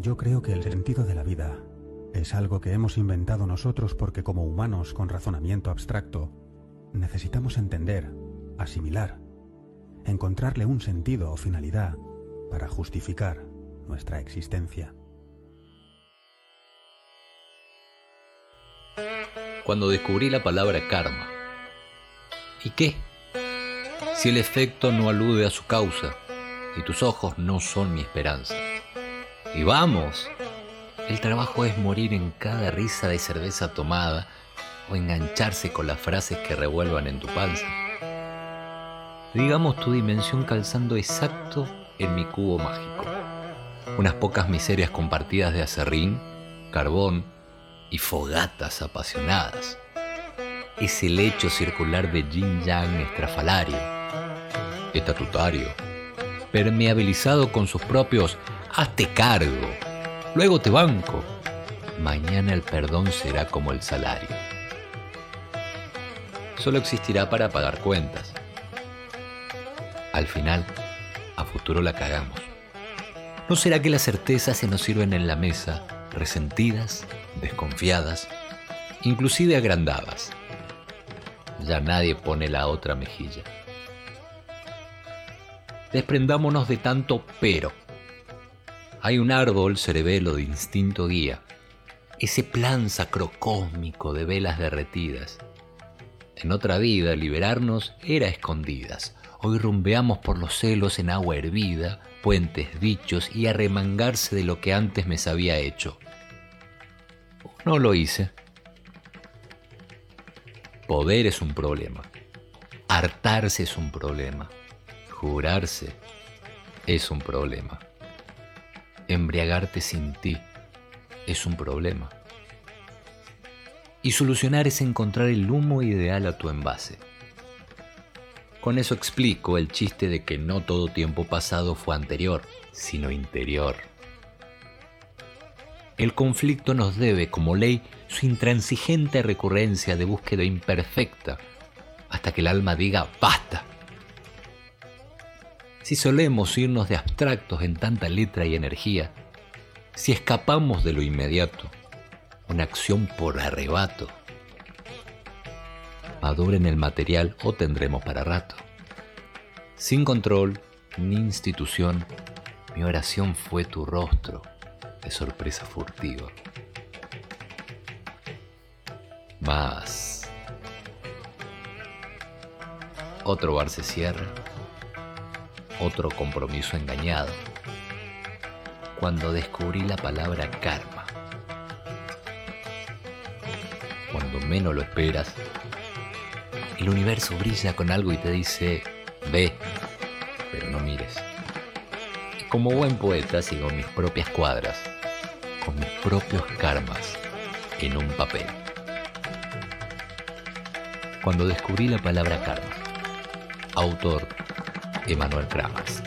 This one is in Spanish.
Yo creo que el sentido de la vida es algo que hemos inventado nosotros porque como humanos con razonamiento abstracto necesitamos entender, asimilar, encontrarle un sentido o finalidad para justificar nuestra existencia. Cuando descubrí la palabra karma, ¿y qué? Si el efecto no alude a su causa y tus ojos no son mi esperanza. Y vamos, el trabajo es morir en cada risa de cerveza tomada o engancharse con las frases que revuelvan en tu panza. Digamos tu dimensión calzando exacto en mi cubo mágico. Unas pocas miserias compartidas de acerrín, carbón y fogatas apasionadas. Ese lecho circular de yin yang estrafalario, estatutario, permeabilizado con sus propios hazte cargo, luego te banco. Mañana el perdón será como el salario. Solo existirá para pagar cuentas. Al final, a futuro la cagamos. ¿No será que las certezas se nos sirven en la mesa, resentidas, desconfiadas, inclusive agrandadas? Ya nadie pone la otra mejilla. Desprendámonos de tanto pero. Hay un árbol cerebelo de instinto guía, ese plan sacrocósmico de velas derretidas. En otra vida liberarnos era escondidas. Hoy rumbeamos por los celos en agua hervida, puentes dichos y arremangarse de lo que antes me sabía hecho. No lo hice. Poder es un problema. Hartarse es un problema. Jurarse es un problema. Embriagarte sin ti es un problema. Y solucionar es encontrar el humo ideal a tu envase. Con eso explico el chiste de que no todo tiempo pasado fue anterior, sino interior. El conflicto nos debe, como ley, su intransigente recurrencia de búsqueda imperfecta, hasta que el alma diga basta. Si solemos irnos de abstractos en tanta letra y energía, si escapamos de lo inmediato, una acción por arrebato, maduren el material o tendremos para rato. Sin control ni institución, mi oración fue tu rostro de sorpresa furtiva. Más. Otro bar se cierra, otro compromiso engañado, cuando descubrí la palabra karma. Cuando menos lo esperas, el universo brilla con algo y te dice, ve, pero no mires. Como buen poeta sigo mis propias cuadras, con mis propios karmas, en un papel. Cuando descubrí la palabra karma, autor Emanuel Kramas.